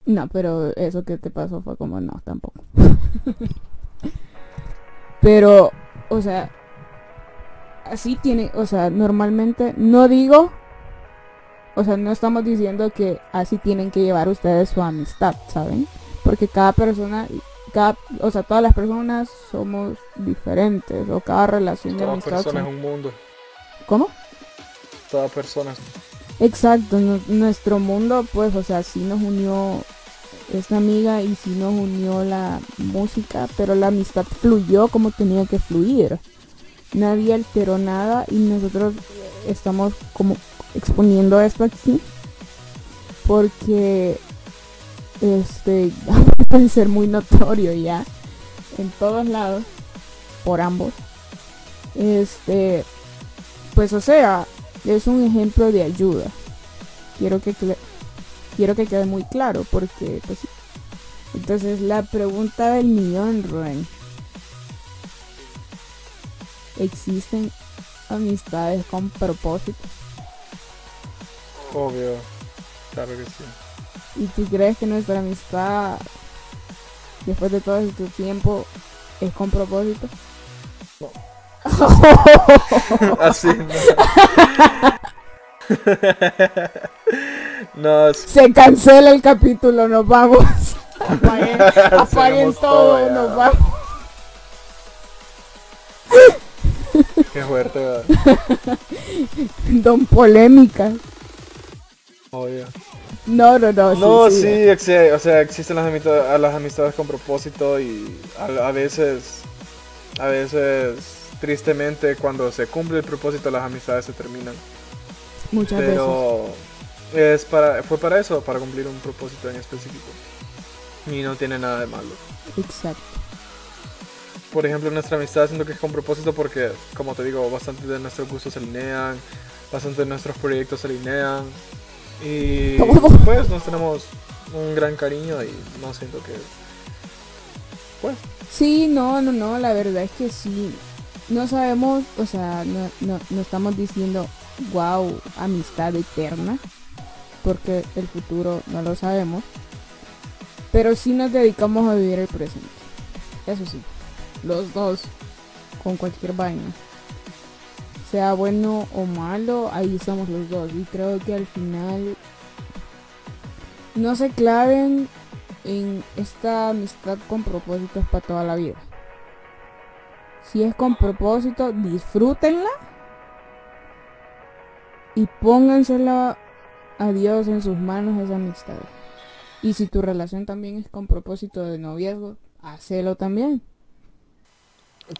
no, pero eso que te pasó fue como no, tampoco. Pero, o sea, así tiene, o sea, normalmente no digo, o sea, no estamos diciendo que así tienen que llevar ustedes su amistad, ¿saben? Porque cada persona cada, o sea, todas las personas somos diferentes o cada relación de amistad persona es un mundo. ¿Cómo? Toda persona. Exacto, nu- nuestro mundo, pues, o sea, sí nos unió esta amiga y sí nos unió la música, pero la amistad fluyó como tenía que fluir. Nadie alteró nada y nosotros estamos como exponiendo esto aquí porque este puede ser muy notorio ya en todos lados por ambos. Este, pues o sea, es un ejemplo de ayuda. Quiero que quiero que quede muy claro porque pues. Entonces la pregunta del millón, Rubén. ¿Existen amistades con propósito? Obvio. Claro que sí. ¿Y tú crees que nuestra amistad después de todo este tiempo es con propósito? Así, no. no, es- Se cancela el capítulo, nos vamos. Apaguen, todo, todo nos vamos. qué fuerte, ¿verdad? Don Polémica. Obvio. No, no, no. No, sí, sí. exi- o sea, existen las amistades, las amistades con propósito y a, a veces, a veces, tristemente, cuando se cumple el propósito, las amistades se terminan. Muchas veces. Pero es para, fue para eso, para cumplir un propósito en específico. Y no tiene nada de malo. Exacto. Por ejemplo, nuestra amistad siento que es con propósito porque, como te digo, bastante de nuestros gustos se alinean, bastante de nuestros proyectos se alinean. Y pues nos tenemos un gran cariño y no siento que... Pues, Sí, no, no, no, la verdad es que sí. No sabemos, o sea, no, no, no estamos diciendo, wow, amistad eterna, porque el futuro no lo sabemos. Pero sí nos dedicamos a vivir el presente. Eso sí, los dos, con cualquier vaina. Sea bueno o malo, ahí somos los dos. Y creo que al final no se claven en esta amistad con propósitos para toda la vida. Si es con propósito, disfrútenla y póngansela a Dios en sus manos esa amistad. Y si tu relación también es con propósito de noviazgo, hacelo también.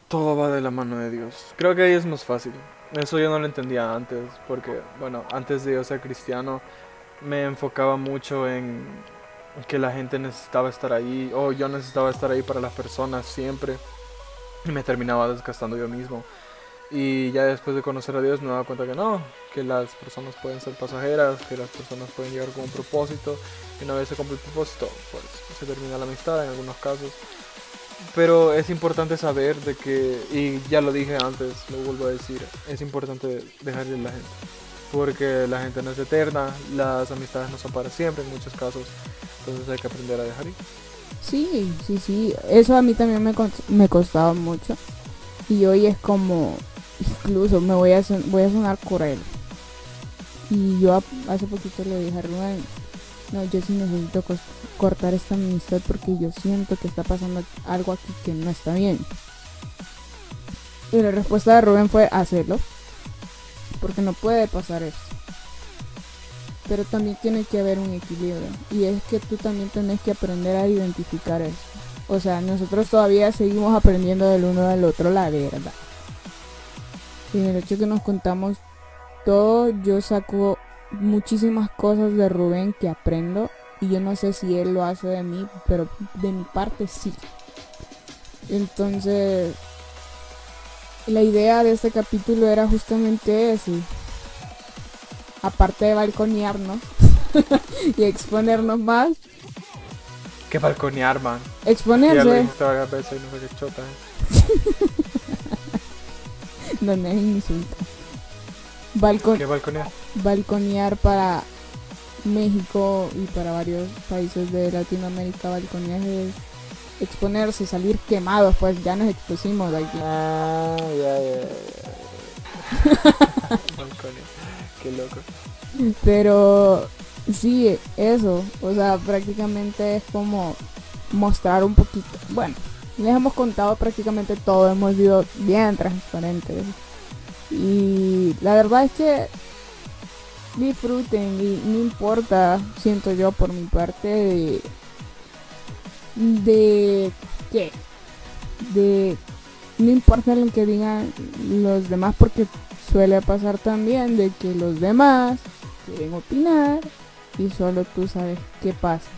todo va de la mano de Dios. Creo que ahí es más fácil. Eso yo no lo entendía antes, porque, bueno, antes de yo ser cristiano, me enfocaba mucho en que la gente necesitaba estar ahí, o yo necesitaba estar ahí para las personas siempre, y me terminaba desgastando yo mismo. Y ya después de conocer a Dios me daba cuenta que no, que las personas pueden ser pasajeras, que las personas pueden llegar con un propósito, y una vez se cumple el propósito, pues se termina la amistad en algunos casos. Pero es importante saber de que, y ya lo dije antes, lo vuelvo a decir, es importante dejarle a la gente. Porque la gente no es eterna, las amistades no son para siempre en muchos casos. Entonces hay que aprender a dejar ir. Sí, sí, sí. Eso a mí también me, me costaba mucho. Y hoy es como, incluso me voy a, voy a sonar cruel. Y yo hace poquito le dije a Rubén, no, yo sí necesito cortar esta amistad porque yo siento que está pasando algo aquí que no está bien. Y la respuesta de Rubén fue hacerlo. Porque no puede pasar esto. Pero también tiene que haber un equilibrio. Y es que tú también tenés que aprender a identificar eso. O sea, nosotros todavía seguimos aprendiendo del uno del otro la verdad. Y en el hecho que nos contamos todo, yo saco muchísimas cosas de Rubén que aprendo. Y yo no sé si él lo hace de mí, pero de mi parte sí. Entonces, la idea de este capítulo era justamente eso. Aparte de balconearnos y exponernos más, Que balconear, man. Exponerse dijiste varias veces y no sé qué chota. donde hay insulto. Balcon ¿Qué balconear? Balconear para México y para varios países de Latinoamérica, balconear es exponerse, salir quemados, pues ya nos expusimos de aquí. Ah, ya, ya, ya. balconear. Qué loco. Pero sí, eso, o sea, prácticamente es como mostrar un poquito. bueno, les hemos contado prácticamente todo, hemos sido bien transparentes. Y la verdad es que disfruten y no importa, siento yo por mi parte, de, de qué, de no importa lo que digan los demás porque suele pasar también de que los demás quieren opinar y solo tú sabes qué pasa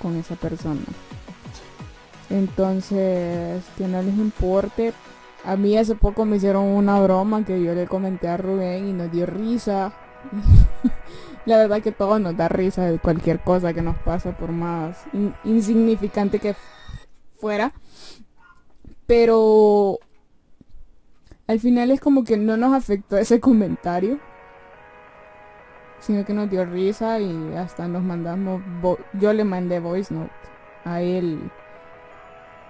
con esa persona. Entonces, que no les importe. A mí hace poco me hicieron una broma que yo le comenté a Rubén y nos dio risa. La verdad que todo nos da risa de cualquier cosa que nos pasa, por más in- insignificante que fuera. Pero al final es como que no nos afectó ese comentario. Sino que nos dio risa y hasta nos mandamos... Yo le mandé voice note a él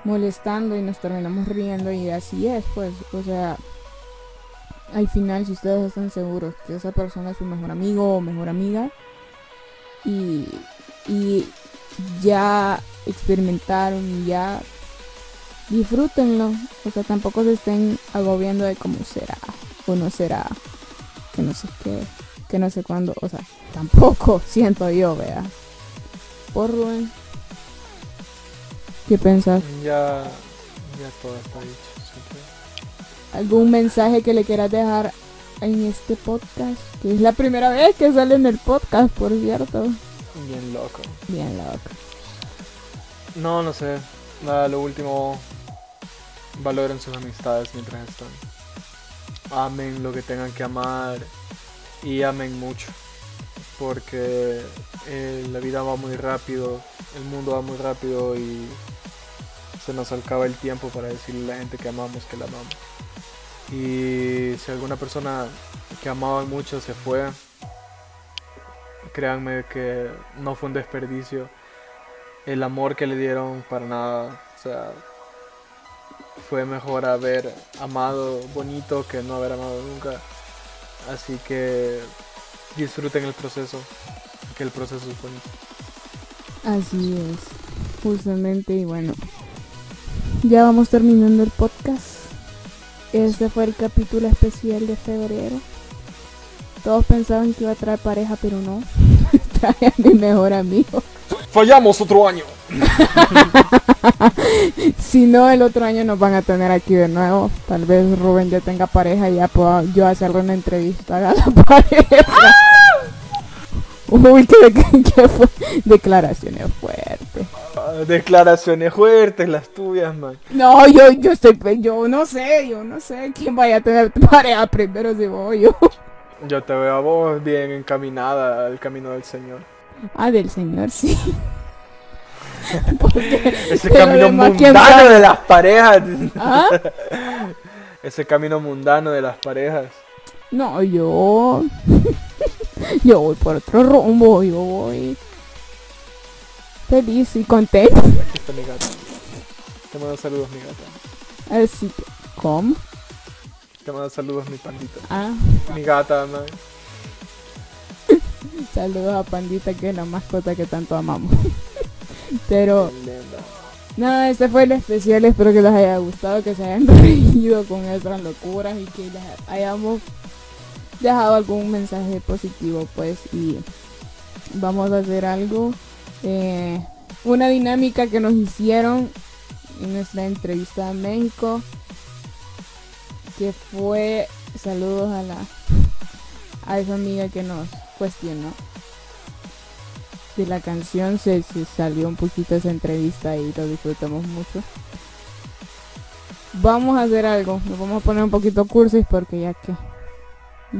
molestando y nos terminamos riendo y así es, pues, o sea, al final si ustedes están seguros que esa persona es su mejor amigo o mejor amiga y, y ya experimentaron y ya disfrútenlo, o sea, tampoco se estén agobiando de cómo será o no será, que no sé qué, que no sé cuándo, o sea, tampoco siento yo, vea. Por Rubén. ¿Qué pensás? Ya, ya todo está dicho. ¿Algún mensaje que le quieras dejar en este podcast? Que es la primera vez que sale en el podcast, por cierto. Bien loco. Bien loco. No, no sé. Nada, lo último, valoren sus amistades mientras están. Amen lo que tengan que amar y amen mucho. Porque eh, la vida va muy rápido, el mundo va muy rápido y se nos acaba el tiempo para decirle a la gente que amamos que la amamos. Y si alguna persona que amaban mucho se fue, créanme que no fue un desperdicio el amor que le dieron para nada. O sea, fue mejor haber amado bonito que no haber amado nunca. Así que disfruten el proceso, que el proceso es bonito. Así es. Justamente, y bueno. Ya vamos terminando el podcast. Este fue el capítulo especial de febrero. Todos pensaban que iba a traer pareja, pero no. Trae a mi mejor amigo. Fallamos otro año. Si no, el otro año nos van a tener aquí de nuevo. Tal vez Rubén ya tenga pareja y ya pueda yo hacerle una entrevista a la pareja. Uy, ¿qué, qué- qué fue? Declaraciones fuertes. Ah, Declaraciones fuertes las tuyas, man. No, yo, yo estoy, yo no sé, yo no sé quién vaya a tener pareja primero si voy yo. Yo te veo a vos bien encaminada al camino del Señor. Ah, del señor, sí. Ese camino demás, ¿quién mundano de las parejas. ¿Ah? Ese camino mundano de las parejas. No, yo. yo voy por otro rumbo, yo voy. Feliz y contento. Aquí está mi gata. Te mando saludos, mi gata. Así que, ¿cómo? Te mando saludos, mi pandita. Ah, Mi gata, man. saludos a Pandita, que es la mascota que tanto amamos. Pero, nada, este fue el especial. Espero que les haya gustado, que se hayan reído con nuestras locuras y que les hayamos dejado algún mensaje positivo, pues. Y vamos a hacer algo. eh, una dinámica que nos hicieron en nuestra entrevista a México. Que fue saludos a la a esa amiga que nos cuestionó de la canción se, se salió un poquito esa entrevista y lo disfrutamos mucho. Vamos a hacer algo, nos vamos a poner un poquito cursis porque ya que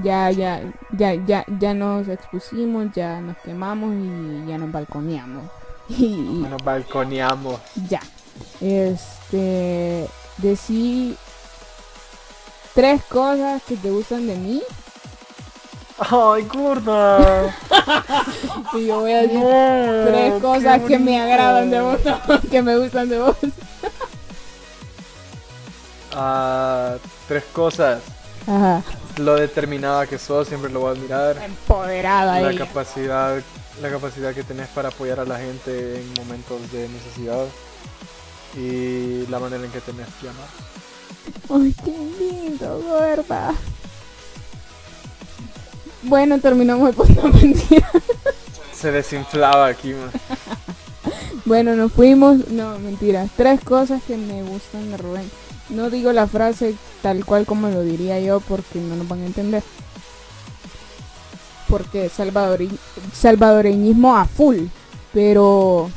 ya ya ya ya ya nos expusimos, ya nos quemamos y ya nos balconeamos. Y Nos balconeamos. ya. Este decí tres cosas que te gustan de mí Ay, gorda. y yo voy a decir No, tres cosas que me agradan de vos, que me gustan de vos. Ah, tres cosas. Ajá. Lo determinada que sos, siempre lo voy a admirar. Empoderada La ella. capacidad, la capacidad que tenés para apoyar a la gente en momentos de necesidad. y la manera en que tenés que amar. Ay, qué lindo, gorda. Bueno, terminamos el punto mentira. Se desinflaba aquí, man. Bueno, nos fuimos. No, mentira. Tres cosas que me gustan de Rubén. No digo la frase tal cual como lo diría yo porque no nos van a entender. Porque salvadore- salvadoreñismo a full. Pero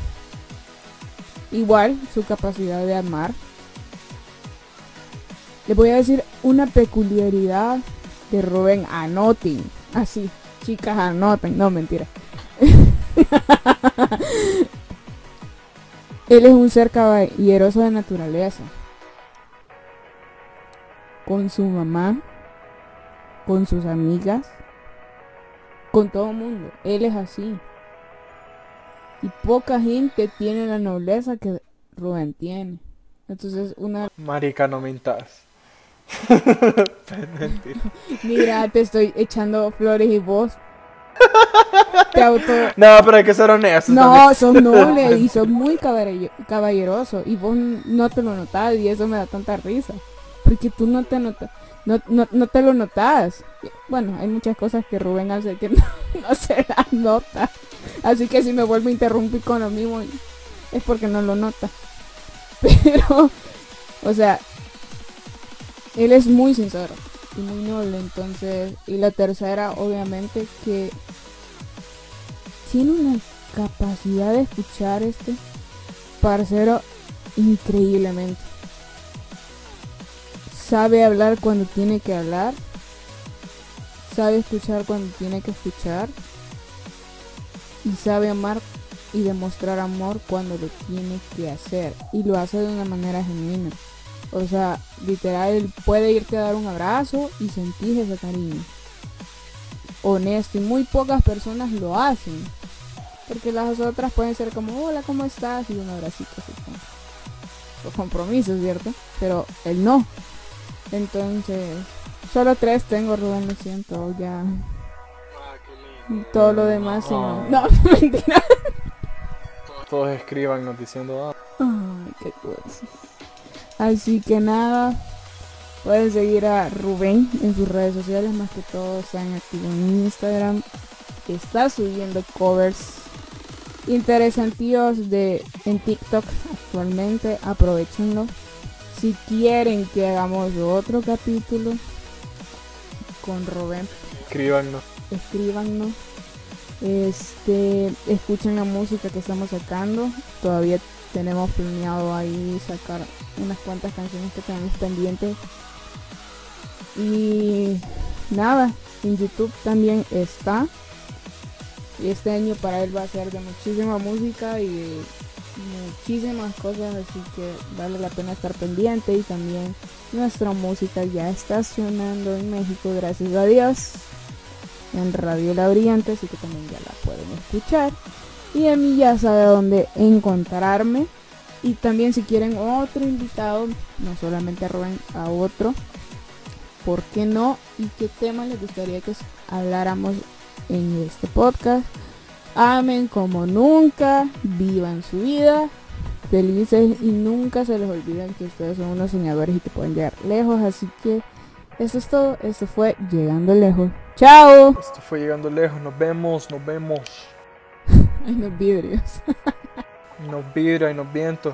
igual su capacidad de amar. Les voy a decir una peculiaridad de Rubén. Anoten. Así. Chicas, anoten. No, mentira. Él es un ser caballeroso de naturaleza. Con su mamá, con sus amigas, con todo el mundo. Él es así. Y poca gente tiene la nobleza que Rubén tiene. Entonces, una... Marica, no mintas. Mira, te estoy echando flores y vos... Te auto... No, pero hay que ser honestos. No, sos noble y sos muy caballe- caballeroso y vos no te lo notas y eso me da tanta risa. Porque tú no te notas, no, te lo notas. Bueno, hay muchas cosas que Rubén hace que no, se las nota. Así que si me vuelve a interrumpir con lo mismo es porque no lo nota. Pero, o sea, él es muy sincero y muy noble, entonces, y la tercera, obviamente, que tiene una capacidad de escuchar este parcero increíblemente. Sabe hablar cuando tiene que hablar. Sabe escuchar cuando tiene que escuchar. Y sabe amar y demostrar amor cuando lo tiene que hacer. Y lo hace de una manera genuina. O sea, literal, él puede irte a dar un abrazo y sentir ese cariño. Honesto. Y muy pocas personas lo hacen. Porque las otras pueden ser como, hola, ¿cómo estás? Y un abracito así los compromisos, ¿cierto? Pero él no. Entonces, solo tres tengo, Rubén, lo siento, ya. Ah, qué lindo. Todo lo demás, no. Oh. No, mentira. Todos escriban diciendo, ah, Ay, qué cosa. Así que nada, pueden seguir a Rubén en sus redes sociales, más que todo están activos en Instagram. Está subiendo covers interesantíos de en TikTok actualmente, aprovechenlo. Si quieren que hagamos otro capítulo con Rubén, escríbanos. escríbanos. Este, escuchen la música que estamos sacando. Todavía tenemos planeado ahí sacar unas cuantas canciones que tenemos pendientes. Y nada, en YouTube también está. Y este año para él va a ser de muchísima música y de muchísimas cosas, así que vale la pena estar pendiente. Y también nuestra música ya está sonando en México, gracias a Dios en Radio La Brillante, así que también ya la pueden escuchar. Y a mí ya sabe dónde encontrarme. Y también si quieren otro invitado, no solamente a Rubén, a otro, ¿por qué no? ¿Y qué tema les gustaría que habláramos en este podcast? Amen como nunca, vivan su vida, felices y nunca se les olviden que ustedes son unos soñadores y que pueden llegar lejos. Así que eso es todo, esto fue Llegando Lejos. ¡Chao! Esto fue llegando lejos. Nos vemos, nos vemos. Ay, los vidrios. Nos vibra y nos vientos.